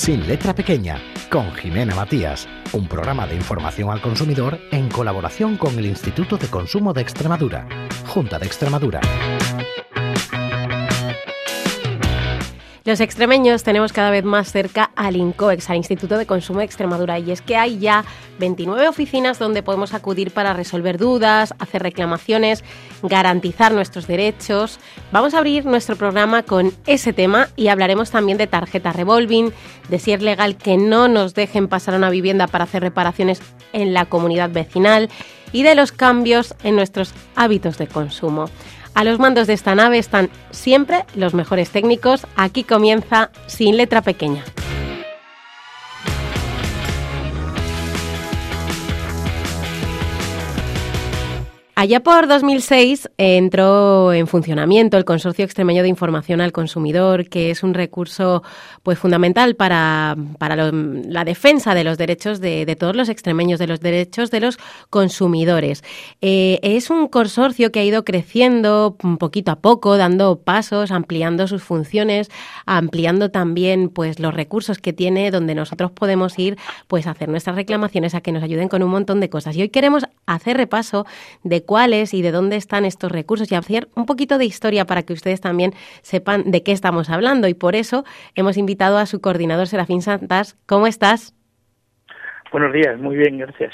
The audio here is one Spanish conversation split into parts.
Sin letra pequeña, con Jimena Matías, un programa de información al consumidor en colaboración con el Instituto de Consumo de Extremadura, Junta de Extremadura. Los extremeños tenemos cada vez más cerca al INCOEX, al Instituto de Consumo de Extremadura, y es que hay ya 29 oficinas donde podemos acudir para resolver dudas, hacer reclamaciones, garantizar nuestros derechos. Vamos a abrir nuestro programa con ese tema y hablaremos también de tarjeta revolving, de si es legal que no nos dejen pasar a una vivienda para hacer reparaciones en la comunidad vecinal y de los cambios en nuestros hábitos de consumo. A los mandos de esta nave están siempre los mejores técnicos. Aquí comienza Sin Letra Pequeña. Allá por 2006 entró en funcionamiento el Consorcio Extremeño de Información al Consumidor, que es un recurso pues fundamental para, la defensa de los derechos de, todos los extremeños, de los derechos de los consumidores. Eh, es un consorcio que ha ido creciendo poquito a poco, dando pasos, ampliando sus funciones, ampliando también pues los recursos que tiene, donde nosotros podemos ir pues a hacer nuestras reclamaciones, a que nos ayuden con un montón de cosas. Y hoy queremos hacer repaso de cuáles y de dónde están estos recursos y hacer un poquito de historia para que ustedes también sepan de qué estamos hablando. Y por eso hemos invitado a su coordinador, Serafín Santas. ¿Cómo estás? Buenos días, muy bien, gracias.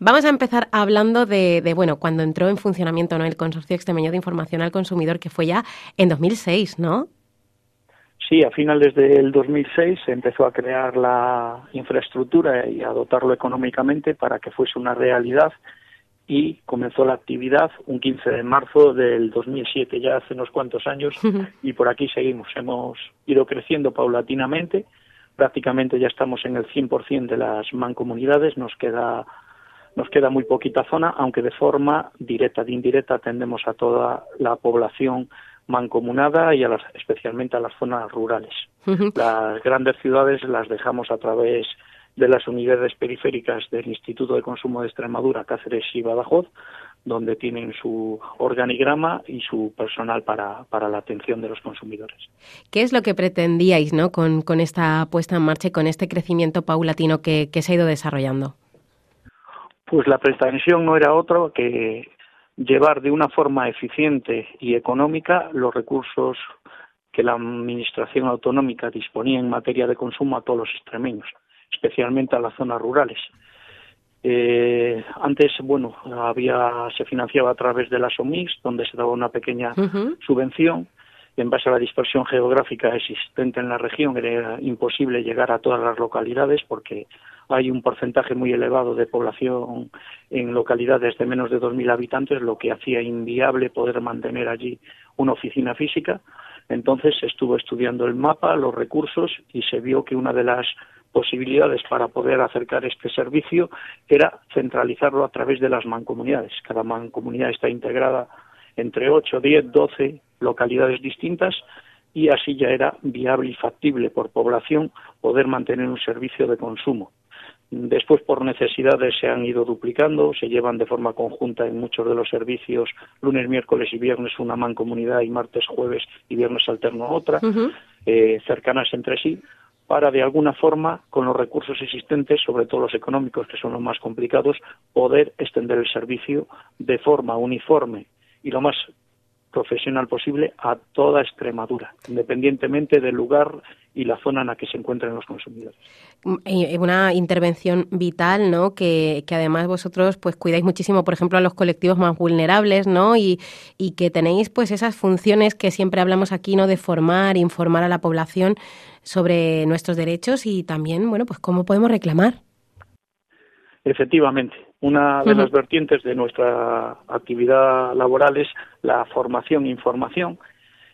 Vamos a empezar hablando de, bueno, cuando entró en funcionamiento ¿no? el Consorcio Extremeño de Información al Consumidor, que fue ya en 2006, ¿no? Sí, a finales del 2006 se empezó a crear la infraestructura y a dotarlo económicamente para que fuese una realidad y comenzó la actividad un 15 de marzo del 2007, ya hace unos cuantos años, y por aquí seguimos. Hemos ido creciendo paulatinamente, prácticamente ya estamos en el 100% de las mancomunidades, nos queda, nos queda muy poquita zona, aunque de forma directa, de indirecta atendemos a toda la población mancomunada y a las, especialmente a las zonas rurales. Las grandes ciudades las dejamos a través de las unidades periféricas del Instituto de Consumo de Extremadura, Cáceres y Badajoz, donde tienen su organigrama y su personal para, para la atención de los consumidores. ¿Qué es lo que pretendíais ¿no? con, con esta puesta en marcha y con este crecimiento paulatino que, que se ha ido desarrollando? Pues la pretensión no era otra que llevar de una forma eficiente y económica los recursos que la Administración autonómica disponía en materia de consumo a todos los extremeños especialmente a las zonas rurales. Eh, antes, bueno, había se financiaba a través de las OMIX, donde se daba una pequeña subvención. En base a la dispersión geográfica existente en la región, era imposible llegar a todas las localidades porque hay un porcentaje muy elevado de población en localidades de menos de 2.000 habitantes, lo que hacía inviable poder mantener allí una oficina física. Entonces estuvo estudiando el mapa, los recursos y se vio que una de las posibilidades para poder acercar este servicio era centralizarlo a través de las mancomunidades. Cada mancomunidad está integrada entre 8, 10, 12 localidades distintas y así ya era viable y factible por población poder mantener un servicio de consumo. Después, por necesidades, se han ido duplicando, se llevan de forma conjunta en muchos de los servicios, lunes, miércoles y viernes una mancomunidad y martes, jueves y viernes alterno otra, eh, cercanas entre sí, para de alguna forma, con los recursos existentes, sobre todo los económicos, que son los más complicados, poder extender el servicio de forma uniforme. Y lo más profesional posible a toda Extremadura, independientemente del lugar y la zona en la que se encuentren los consumidores. Mm, una intervención vital, ¿no? Que, que, además vosotros pues cuidáis muchísimo, por ejemplo, a los colectivos más vulnerables, ¿no? Y, y que tenéis pues esas funciones que siempre hablamos aquí, ¿no? De formar, informar a la población sobre nuestros derechos y también, bueno, pues cómo podemos reclamar. Efectivamente, una de las vertientes de nuestra actividad laboral es la formación e información,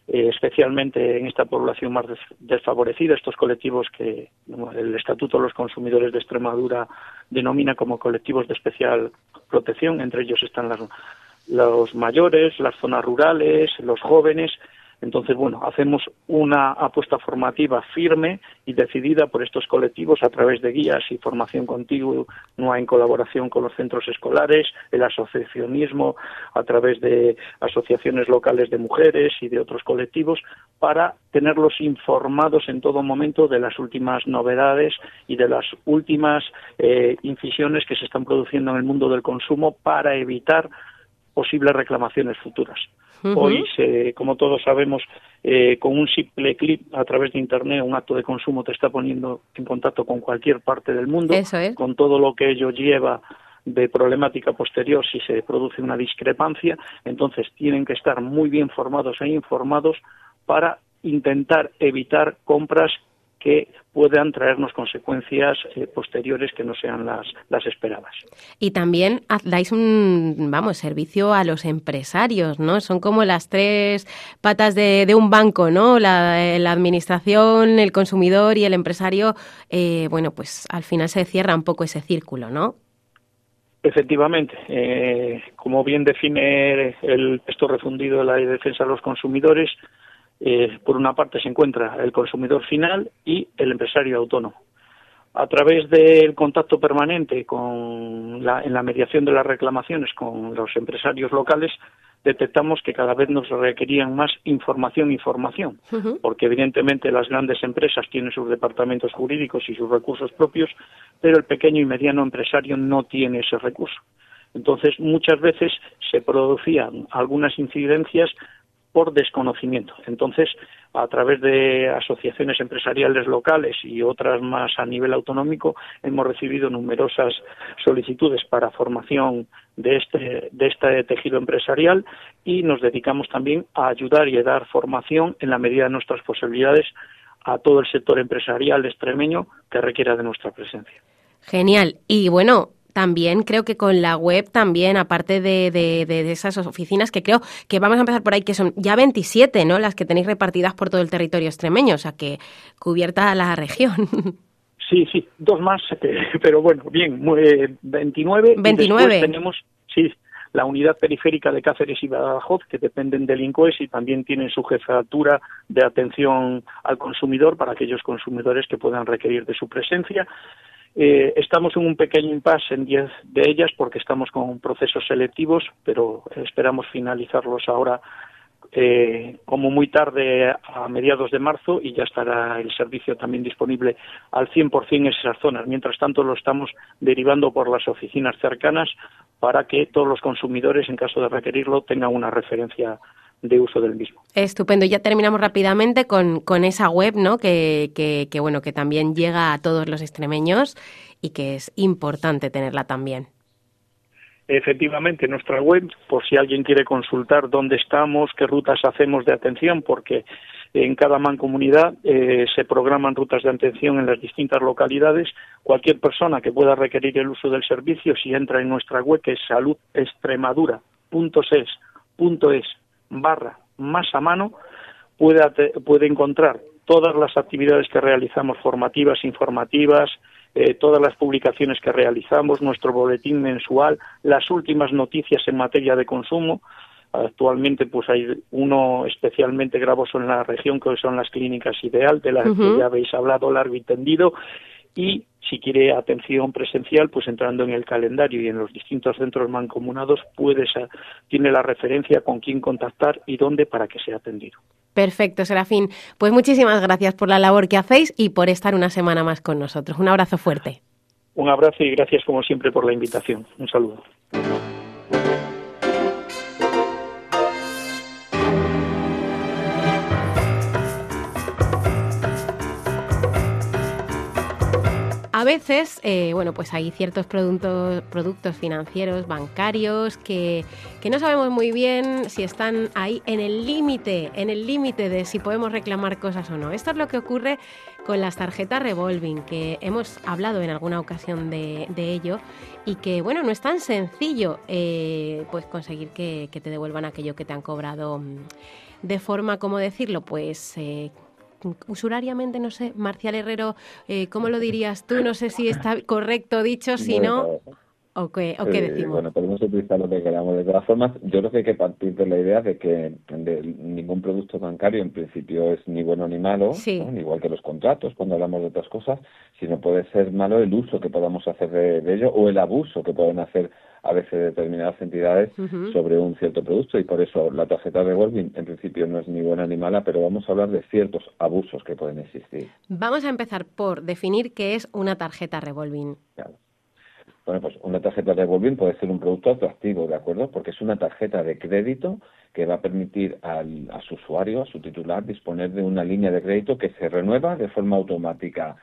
eh, especialmente en esta población más desfavorecida, estos colectivos que el Estatuto de los Consumidores de Extremadura denomina como colectivos de especial protección, entre ellos están los mayores, las zonas rurales, los jóvenes, Entonces, bueno, hacemos una apuesta formativa firme y decidida por estos colectivos a través de guías y formación continua en colaboración con los centros escolares, el asociacionismo a través de asociaciones locales de mujeres y de otros colectivos para tenerlos informados en todo momento de las últimas novedades y de las últimas eh, incisiones que se están produciendo en el mundo del consumo para evitar posibles reclamaciones futuras. Hoy, como todos sabemos, eh, con un simple clip a través de Internet, un acto de consumo te está poniendo en contacto con cualquier parte del mundo, con todo lo que ello lleva de problemática posterior si se produce una discrepancia. Entonces, tienen que estar muy bien formados e informados para intentar evitar compras que puedan traernos consecuencias eh, posteriores que no sean las, las esperadas. Y también dais un, vamos, servicio a los empresarios, ¿no? Son como las tres patas de, de un banco, ¿no? La, la, administración, el consumidor y el empresario, eh, bueno, pues al final se cierra un poco ese círculo, ¿no? Efectivamente, eh, como bien define el texto refundido de la defensa de los consumidores, eh, por una parte se encuentra el consumidor final y el empresario autónomo. A través del contacto permanente con la, en la mediación de las reclamaciones con los empresarios locales, detectamos que cada vez nos requerían más información e información, porque evidentemente las grandes empresas tienen sus departamentos jurídicos y sus recursos propios, pero el pequeño y mediano empresario no tiene ese recurso. Entonces, muchas veces se producían algunas incidencias por desconocimiento. Entonces, a través de asociaciones empresariales locales y otras más a nivel autonómico, hemos recibido numerosas solicitudes para formación de este, de este tejido empresarial y nos dedicamos también a ayudar y a dar formación en la medida de nuestras posibilidades a todo el sector empresarial extremeño que requiera de nuestra presencia. Genial. Y bueno, también creo que con la web también, aparte de, de, esas oficinas que creo que vamos a empezar por ahí, que son ya 27, ¿no? Las que tenéis repartidas por todo el territorio extremeño, o sea que cubierta la región. Sí, sí, dos más, pero bueno, bien, 29. 29. tenemos, sí, la unidad periférica de Cáceres y Badajoz, que dependen del INCOES y también tienen su jefatura de atención al consumidor para aquellos consumidores que puedan requerir de su presencia. Eh, estamos en un pequeño impasse en 10 de ellas porque estamos con procesos selectivos, pero esperamos finalizarlos ahora eh, como muy tarde a mediados de marzo y ya estará el servicio también disponible al 100% en esas zonas. Mientras tanto, lo estamos derivando por las oficinas cercanas para que todos los consumidores, en caso de requerirlo, tengan una referencia de uso del mismo. Estupendo. Ya terminamos rápidamente con, con esa web, ¿no? Que, que, bueno, que también llega a todos los extremeños y que es importante tenerla también. Efectivamente, nuestra web, por si alguien quiere consultar dónde estamos, qué rutas hacemos de atención, porque en cada mancomunidad eh, se programan rutas de atención en las distintas localidades. Cualquier persona que pueda requerir el uso del servicio, si entra en nuestra web, que es saludextremadura.es barra más a mano puede, puede encontrar todas las actividades que realizamos formativas, informativas, eh, todas las publicaciones que realizamos, nuestro boletín mensual, las últimas noticias en materia de consumo. Actualmente, pues hay uno especialmente gravoso en la región, que son las clínicas Ideal, de las que ya habéis hablado largo y tendido, y si quiere atención presencial, pues entrando en el calendario y en los distintos centros mancomunados, puede tiene la referencia con quién contactar y dónde para que sea atendido. Perfecto, Serafín. Pues muchísimas gracias por la labor que hacéis y por estar una semana más con nosotros. Un abrazo fuerte. Un abrazo y gracias como siempre por la invitación. Un saludo. A veces, eh, bueno, pues hay ciertos productos, productos financieros, bancarios, que, no sabemos muy bien si están ahí en el límite, en el límite de si podemos reclamar cosas o no. Esto es lo que ocurre con las tarjetas revolving, que hemos hablado en alguna ocasión de, ello y que, bueno, no es tan sencillo eh, pues conseguir que, te devuelvan aquello que te han cobrado mm, de forma, ¿cómo decirlo? Pues eh, usurariamente, no sé, Marcial Herrero, eh, ¿cómo lo dirías tú? No sé si está correcto dicho, si no... ¿O qué, o qué eh, decimos? bueno, podemos utilizar lo que queramos. De todas formas, yo creo que hay que partir de la idea de que ningún producto bancario en principio es ni bueno ni malo, igual que los contratos cuando hablamos de otras cosas, sino puede ser malo el uso que podamos hacer de, ello o el abuso que pueden hacer a veces determinadas entidades sobre un cierto producto y por eso la tarjeta revolving en principio no es ni buena ni mala, pero vamos a hablar de ciertos abusos que pueden existir. Vamos a empezar por definir qué es una tarjeta revolving. Claro. Bueno, pues una tarjeta de revolving puede ser un producto atractivo, ¿de acuerdo? Porque es una tarjeta de crédito que va a permitir al, a su usuario, a su titular, disponer de una línea de crédito que se renueva de forma automática,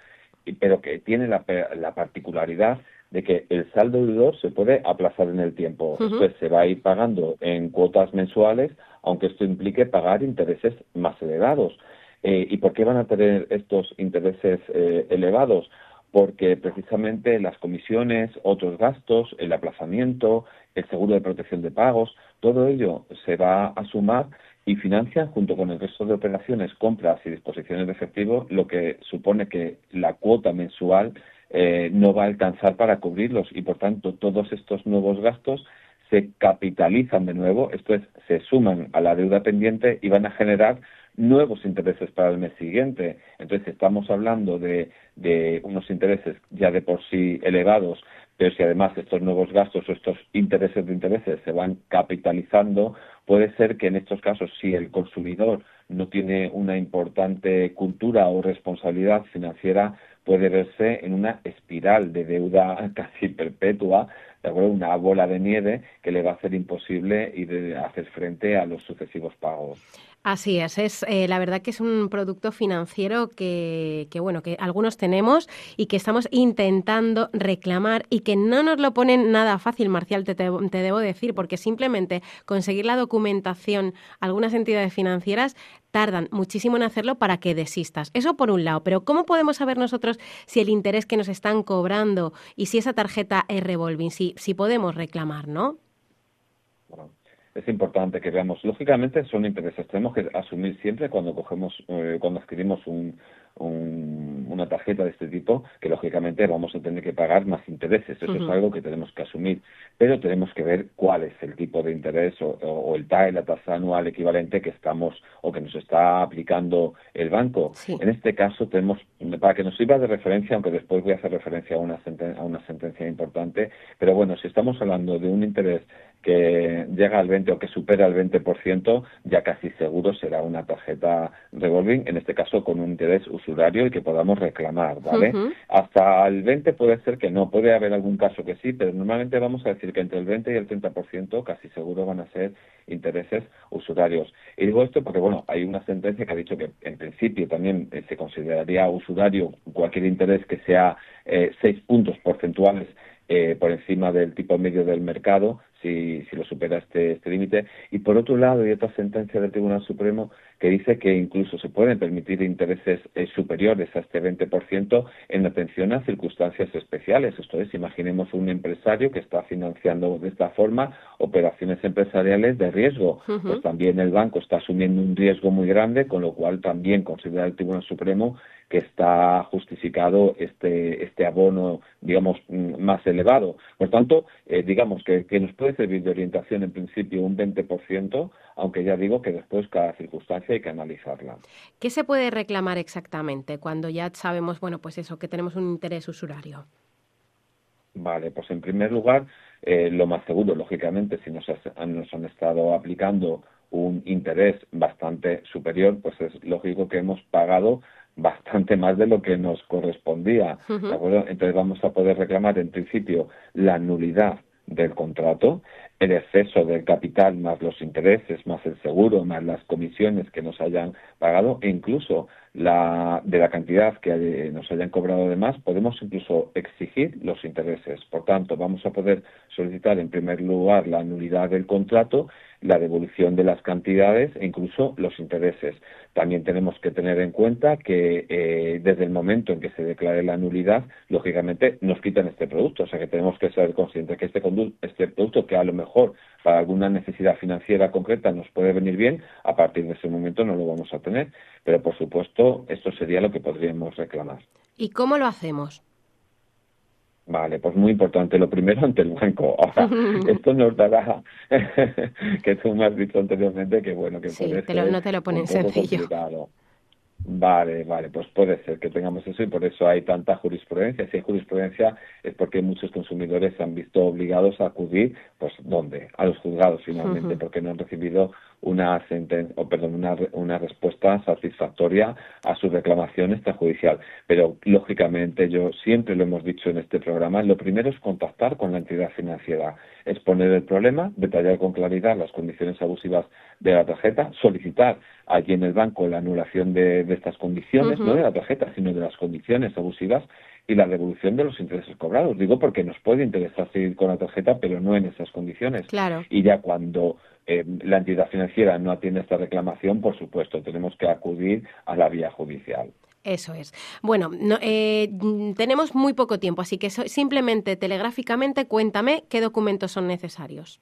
pero que tiene la, la particularidad de que el saldo deudor se puede aplazar en el tiempo. Después se va a ir pagando en cuotas mensuales, aunque esto implique pagar intereses más elevados. Eh, ¿Y por qué van a tener estos intereses eh, elevados? Porque precisamente las comisiones, otros gastos, el aplazamiento, el seguro de protección de pagos, todo ello se va a sumar y financia junto con el resto de operaciones, compras y disposiciones de efectivo, lo que supone que la cuota mensual eh, no va a alcanzar para cubrirlos y por tanto todos estos nuevos gastos se capitalizan de nuevo, esto es, se suman a la deuda pendiente y van a generar nuevos intereses para el mes siguiente. Entonces estamos hablando de, de unos intereses ya de por sí elevados, pero si además estos nuevos gastos o estos intereses de intereses se van capitalizando, puede ser que en estos casos, si el consumidor no tiene una importante cultura o responsabilidad financiera, puede verse en una espiral de deuda casi perpetua, de acuerdo, una bola de nieve que le va a hacer imposible y de hacer frente a los sucesivos pagos. Así es, es eh, la verdad que es un producto financiero que, que, bueno, que algunos tenemos y que estamos intentando reclamar y que no nos lo ponen nada fácil, Marcial, te, te, debo decir, porque simplemente conseguir la documentación, algunas entidades financieras tardan muchísimo en hacerlo para que desistas. Eso por un lado, pero ¿cómo podemos saber nosotros si el interés que nos están cobrando y si esa tarjeta es revolving, si, si podemos reclamar, ¿no? Es importante que veamos. Lógicamente son intereses. Tenemos que asumir siempre cuando cogemos, eh, cuando adquirimos un, una tarjeta de este tipo, que lógicamente vamos a tener que pagar más intereses. Eso es algo que tenemos que asumir. Pero tenemos que ver cuál es el tipo de interés o, el TAE, la tasa anual equivalente que estamos o que nos está aplicando el banco. En este caso tenemos, para que nos sirva de referencia, aunque después voy a hacer referencia a una, a una sentencia importante, pero bueno, si estamos hablando de un interés que llega al 20 o que supera el 20%, ya casi seguro será una tarjeta revolving, en este caso con un interés usurario y que podamos reclamar, ¿vale? Hasta el 20 puede ser que no, puede haber algún caso que sí, pero normalmente vamos a decir que entre el 20 y el 30% casi seguro van a ser intereses usurarios. Y digo esto porque, bueno, hay una sentencia que ha dicho que en principio también eh, se consideraría usurario cualquier interés que sea eh, seis puntos porcentuales eh, por encima del tipo medio del mercado, si, si lo supera este, este límite. Y por otro lado, hay otra sentencia del Tribunal Supremo que dice que incluso se pueden permitir intereses eh, superiores a este 20% en atención a circunstancias especiales. Esto es, imaginemos un empresario que está financiando de esta forma operaciones empresariales de riesgo. Pues también el banco está asumiendo un riesgo muy grande, con lo cual también considera el Tribunal Supremo que está justificado este, este abono, digamos, mm, más elevado. Por tanto, eh, digamos que, que, nos puede servir de orientación en principio un 20%, aunque ya digo que después cada circunstancia hay que analizarla. ¿Qué se puede reclamar exactamente cuando ya sabemos, bueno, pues eso, que tenemos un interés usurario? Vale, pues en primer lugar, eh, lo más seguro, lógicamente, si nos, nos han estado aplicando un interés bastante superior, pues es lógico que hemos pagado bastante más de lo que nos correspondía. Entonces vamos a poder reclamar en principio la nulidad del contrato, el exceso del capital más los intereses, más el seguro, más las comisiones que nos hayan pagado e incluso la, de la cantidad que nos hayan cobrado de más, podemos incluso exigir los intereses. Por tanto, vamos a poder solicitar en primer lugar la nulidad del contrato la devolución de las cantidades e incluso los intereses. También tenemos que tener en cuenta que eh, desde el momento en que se declare la nulidad, lógicamente nos quitan este producto. O sea que tenemos que ser conscientes que este, este producto, que a lo mejor para alguna necesidad financiera concreta nos puede venir bien, a partir de ese momento no lo vamos a tener. Pero por supuesto, esto sería lo que podríamos reclamar. ¿Y cómo lo hacemos? Vale, pues muy importante. Lo primero ante el banco. Ahora, esto nos dará, que tú me has dicho anteriormente que bueno, que sí, no te lo ponen sencillo. Vale, vale, pues puede ser que tengamos eso y por eso hay tanta jurisprudencia. Si hay jurisprudencia es porque muchos consumidores se han visto obligados a acudir, pues ¿dónde? A los juzgados finalmente, porque no han recibido una o perdón, una, una respuesta satisfactoria a su reclamación extrajudicial. Pero lógicamente yo siempre lo hemos dicho en este programa, lo primero es contactar con la entidad financiera, exponer el problema, detallar con claridad las condiciones abusivas de la tarjeta, solicitar allí en el banco la anulación de, estas condiciones, no de la tarjeta, sino de las condiciones abusivas y la devolución de los intereses cobrados. Digo porque nos puede interesar seguir con la tarjeta, pero no en esas condiciones. Claro. Y ya cuando eh, la entidad financiera no atiende esta reclamación, por supuesto, tenemos que acudir a la vía judicial. Eso es. Bueno, eh, tenemos muy poco tiempo, así que simplemente telegráficamente cuéntame qué documentos son necesarios.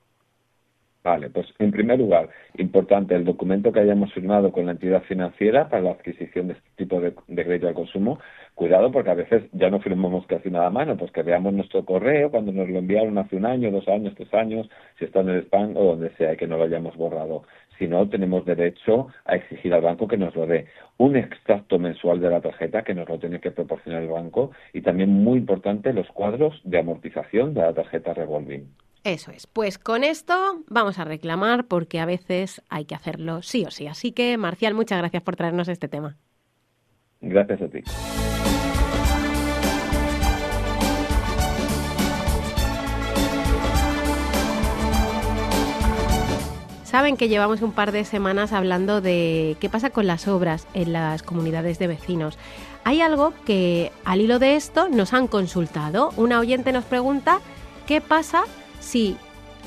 Vale, pues en primer lugar, importante el documento que hayamos firmado con la entidad financiera para la adquisición de este tipo de, crédito al consumo. Cuidado porque a veces ya no firmamos casi nada a mano, pues que veamos nuestro correo cuando nos lo enviaron hace un año, dos años, tres años, si está en el spam o donde sea y que no lo hayamos borrado. Si no, tenemos derecho a exigir al banco que nos lo dé. Un extracto mensual de la tarjeta que nos lo tiene que proporcionar el banco y también muy importante los cuadros de amortización de la tarjeta revolving. Eso es. Pues con esto vamos a reclamar porque a veces hay que hacerlo sí o sí. Así que, Marcial, muchas gracias por traernos este tema. Gracias a ti. Saben que llevamos un par de semanas hablando de qué pasa con las obras en las comunidades de vecinos. Hay algo que al hilo de esto nos han consultado. Una oyente nos pregunta qué pasa si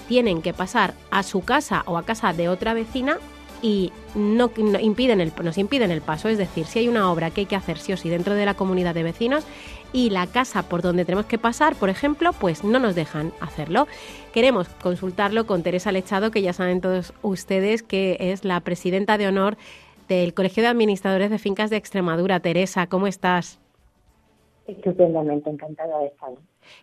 tienen que pasar a su casa o a casa de otra vecina y no, impiden nos impiden el paso. Es decir, si hay una obra que hay que hacer sí o sí dentro de la comunidad de vecinos y la casa por donde tenemos que pasar, por ejemplo, pues no nos dejan hacerlo. Queremos consultarlo con Teresa Lechado, que ya saben todos ustedes que es la presidenta de honor del Colegio de Administradores de Fincas de Extremadura. Teresa, ¿cómo estás? Estupendamente, encantada de estar.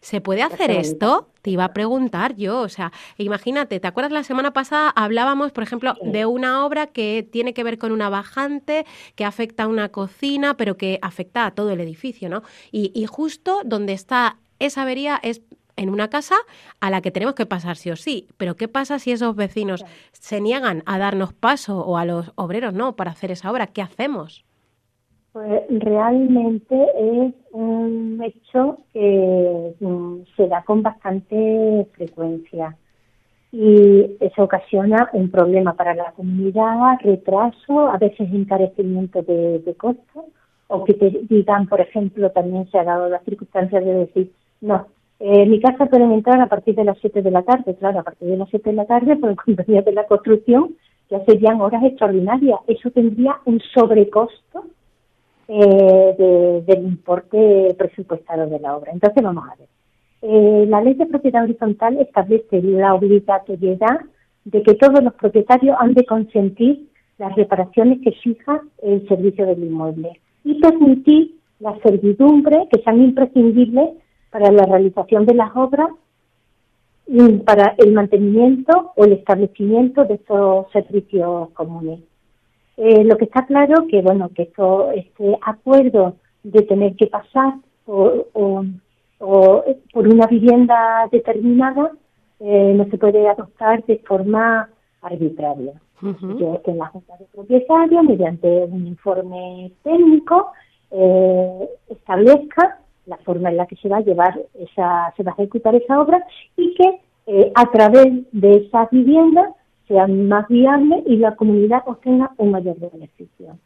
¿Se puede hacer esto? Te iba a preguntar yo, o sea, imagínate, ¿te acuerdas la semana pasada hablábamos, por ejemplo, de una obra que tiene que ver con una bajante, que afecta a una cocina, pero que afecta a todo el edificio, ¿no? Y, y justo donde está esa avería es en una casa a la que tenemos que pasar sí o sí. Pero ¿qué pasa si esos vecinos se niegan a darnos paso o a los obreros no para hacer esa obra? ¿Qué hacemos? Pues realmente es un hecho que mm, se da con bastante frecuencia y eso ocasiona un problema para la comunidad, retraso, a veces encarecimiento de, costos o que te digan, por ejemplo, también se ha dado la circunstancia de decir, no, eh, mi casa pueden entrar a partir de las 7 de la tarde, claro, a partir de las 7 de la tarde, por el compañía de la construcción, ya serían horas extraordinarias. Eso tendría un sobrecosto eh, del importe presupuestado de la obra. Entonces, vamos a ver. Eh, la ley de propiedad horizontal establece la obligatoriedad de que todos los propietarios han de consentir las reparaciones que fija el servicio del inmueble y permitir las servidumbres que sean imprescindibles para la realización de las obras y para el mantenimiento o el establecimiento de estos servicios comunes. Eh, lo que está claro que bueno que esto, este acuerdo de tener que pasar por, o, por una vivienda determinada eh, no se puede adoptar de forma arbitraria. Yo que en la Junta de Propietarios, mediante un informe técnico, eh, establezca la forma en la que se va a llevar esa, se va a ejecutar esa obra y que a través de esa vivienda sean más viables y la comunidad obtenga un mayor beneficio.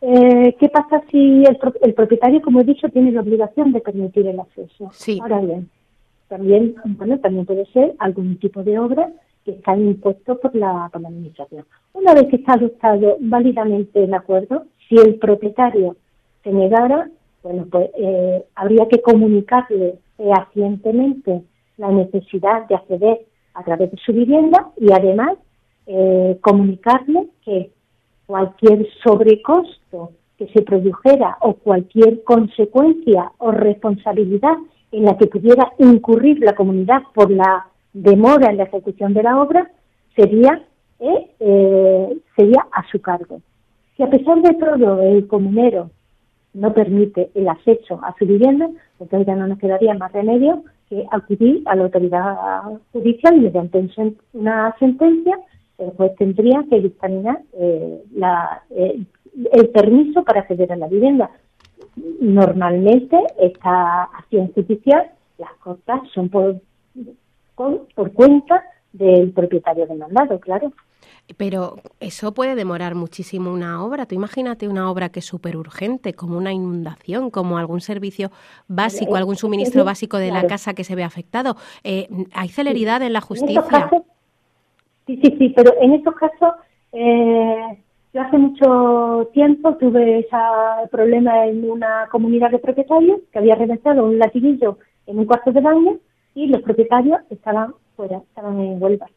Eh, ¿Qué pasa si el, propietario, como he dicho, tiene la obligación de permitir el acceso? Sí. Ahora bien, también, bueno, también puede ser algún tipo de obra que está impuesto por la, por la administración. Una vez que está adoptado válidamente el acuerdo, si el propietario se negara, bueno, pues eh, habría que comunicarle fehacientemente la necesidad de acceder a través de su vivienda y además eh, comunicarle que cualquier sobrecosto que se produjera o cualquier consecuencia o responsabilidad en la que pudiera incurrir la comunidad por la demora en la ejecución de la obra, sería, eh, eh, sería a su cargo. Si a pesar de todo el comunero no permite el acceso a su vivienda, entonces ya no nos quedaría más remedio que acudir a la autoridad judicial mediante una sentencia el juez tendría que dictaminar eh, el permiso para acceder a la vivienda. Normalmente esta acción judicial, las cosas son por, por cuenta del propietario demandado, claro. Pero eso puede demorar muchísimo una obra. Tú imagínate una obra que es súper urgente, como una inundación, como algún servicio básico, algún suministro básico de la casa que se ve afectado. Eh, ¿Hay celeridad en la justicia? sí, sí, sí, pero en estos casos, eh, yo hace mucho tiempo tuve ese problema en una comunidad de propietarios que había reventado un latiguillo en un cuarto de baño y los propietarios estaban fuera, estaban en Huelva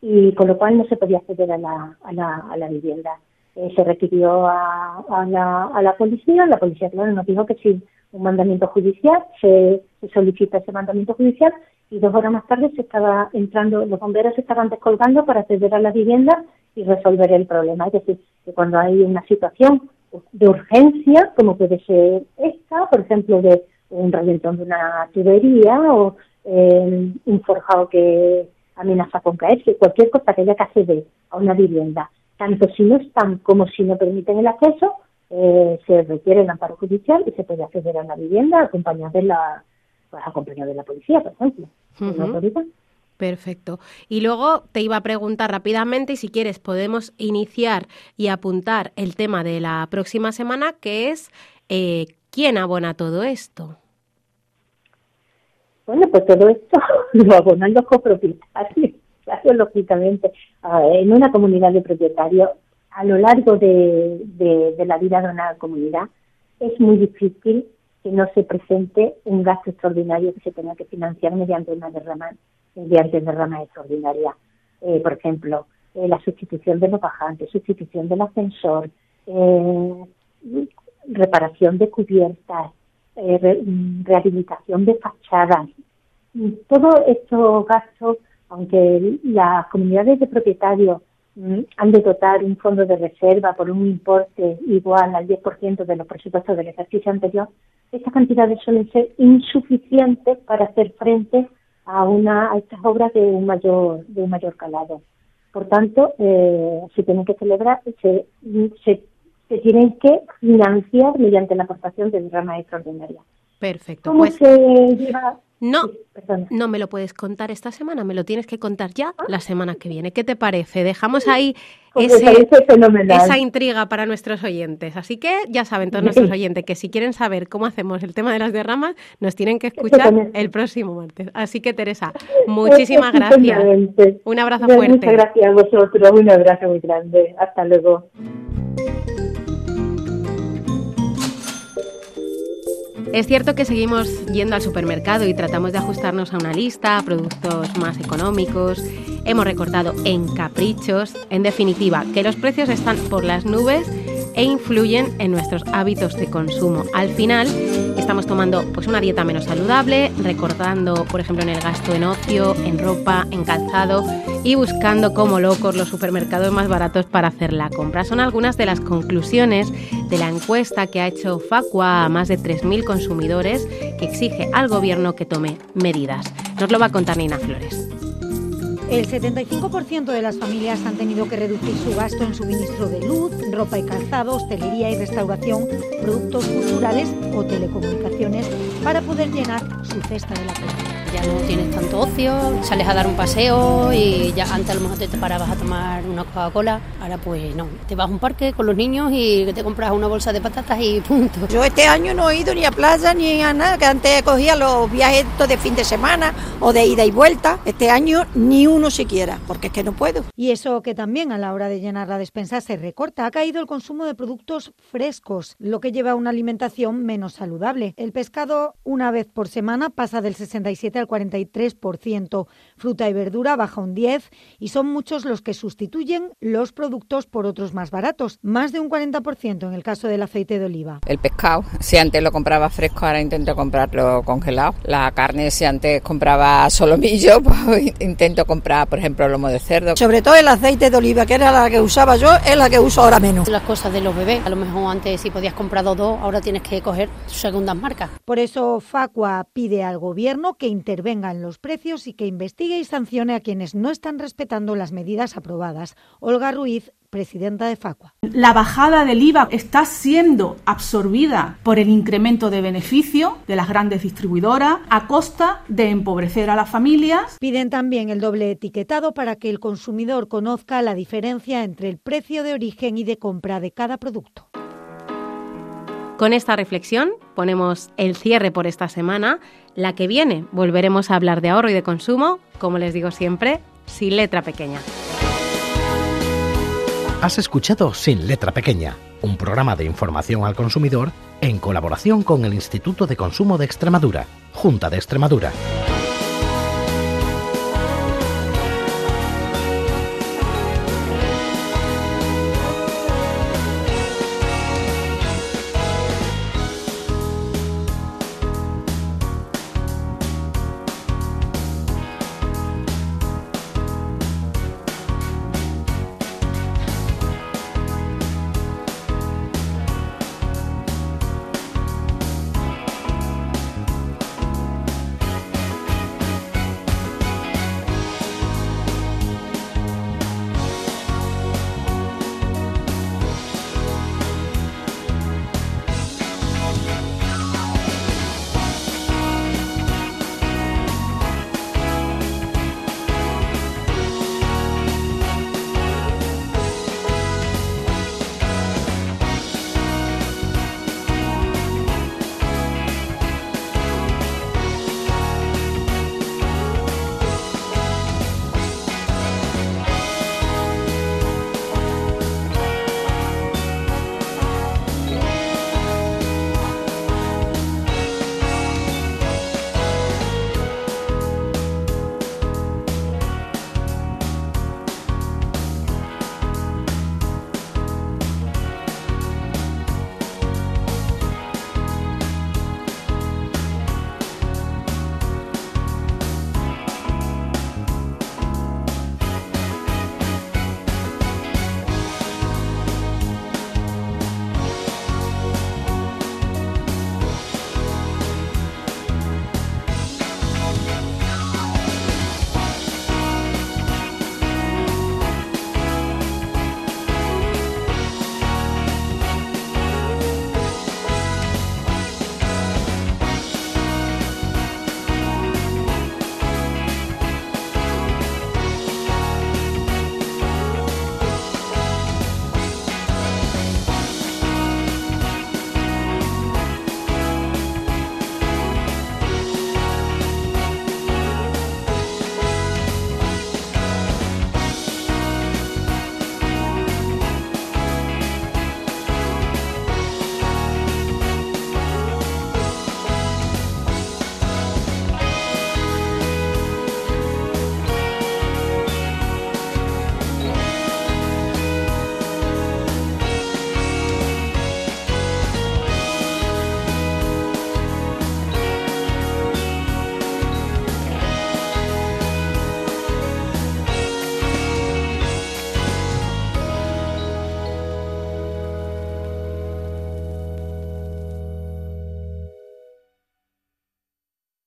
y con lo cual no se podía acceder a la, a la, a la vivienda. Eh, se requirió a, la, a la policía, la policía claro nos dijo que sí, un mandamiento judicial, se, solicita ese mandamiento judicial y dos horas más tarde se estaba entrando, los bomberos se estaban descolgando para acceder a la vivienda y resolver el problema. Es decir, que cuando hay una situación de urgencia, como puede ser esta, por ejemplo, de un reventón de una tubería o eh, un forjado que amenaza con caerse, cualquier cosa que haya que acceder a una vivienda, tanto si no están como si no permiten el acceso, eh, se requiere el amparo judicial y se puede acceder a la vivienda acompañado de la, pues, acompañado de la policía, por ejemplo. Perfecto. Y luego te iba a preguntar rápidamente, y si quieres podemos iniciar y apuntar el tema de la próxima semana, que es eh, ¿quién abona todo esto? Bueno, pues todo esto lo abonan los copropietarios, claro, lógicamente. En una comunidad de propietarios, a lo largo de, de, la vida de una comunidad, es muy difícil que no se presente un gasto extraordinario que se tenga que financiar mediante una derrama, mediante derrama extraordinaria. Eh, por ejemplo, eh, la sustitución de los bajantes, sustitución del ascensor, eh, reparación de cubiertas, eh, rehabilitación de fachadas. Todos estos gastos, aunque las comunidades de propietarios mm, han de dotar un fondo de reserva por un importe igual al 10% de los presupuestos del ejercicio anterior, estas cantidades suelen ser insuficientes para hacer frente a una a estas obras de un mayor de un mayor calado. Por tanto, eh, se tienen que celebrar, se, se se tienen que financiar mediante la aportación de rama extraordinaria. Perfecto. ¿Cómo pues se lleva? No, no me lo puedes contar esta semana, me lo tienes que contar ya ah. la semana que viene. ¿Qué te parece? Dejamos ahí pues esa intriga para nuestros oyentes. Así que ya saben todos nuestros oyentes que si quieren saber cómo hacemos el tema de las derramas, nos tienen que escuchar el próximo martes. Así que Teresa, muchísimas gracias. Un abrazo fuerte. Muchas gracias a vosotros, un abrazo muy grande. Hasta luego. Es cierto que seguimos yendo al supermercado y tratamos de ajustarnos a una lista, a productos más económicos, hemos recortado en caprichos, en definitiva, que los precios están por las nubes e influyen en nuestros hábitos de consumo. Al final, estamos tomando pues una dieta menos saludable, recortando, por ejemplo, en el gasto en ocio, en ropa, en calzado y buscando como locos los supermercados más baratos para hacer la compra. Son algunas de las conclusiones de la encuesta que ha hecho Facua a más de 3.000 consumidores que exige al gobierno que tome medidas. Nos lo va a contar Nina Flores. El 75% de las familias han tenido que reducir su gasto en suministro de luz, ropa y calzado, hostelería y restauración, productos culturales o telecomunicaciones para poder llenar su cesta de la compra ya no tienes tanto ocio, sales a dar un paseo y ya antes a lo mejor te parabas a tomar una Coca-Cola, ahora pues no, te vas a un parque con los niños y te compras una bolsa de patatas y punto. Yo este año no he ido ni a playa ni a nada, que antes cogía los viajes de fin de semana o de ida y vuelta, este año ni uno siquiera, porque es que no puedo. Y eso que también a la hora de llenar la despensa se recorta, ha caído el consumo de productos frescos, lo que lleva a una alimentación menos saludable. El pescado una vez por semana pasa del 67 15 al 43%. Fruta y verdura baja un 10 y son muchos los que sustituyen los productos por otros más baratos, más de un 40% en el caso del aceite de oliva. El pescado, si antes lo compraba fresco, ahora intento comprarlo congelado. La carne, si antes compraba solomillo, pues intento comprar, por ejemplo, lomo de cerdo. Sobre todo el aceite de oliva, que era la que usaba yo, es la que uso ahora menos. Las cosas de los bebés, a lo mejor antes si podías comprar dos, ahora tienes que coger segundas marcas. Por eso Facua pide al gobierno que intervenga en los precios y que investigue y sancione a quienes no están respetando las medidas aprobadas. Olga Ruiz, presidenta de Facua. La bajada del IVA está siendo absorbida por el incremento de beneficio de las grandes distribuidoras a costa de empobrecer a las familias. Piden también el doble etiquetado para que el consumidor conozca la diferencia entre el precio de origen y de compra de cada producto. Con esta reflexión ponemos el cierre por esta semana. La que viene volveremos a hablar de ahorro y de consumo, como les digo siempre, sin letra pequeña. Has escuchado Sin letra pequeña, un programa de información al consumidor en colaboración con el Instituto de Consumo de Extremadura, Junta de Extremadura.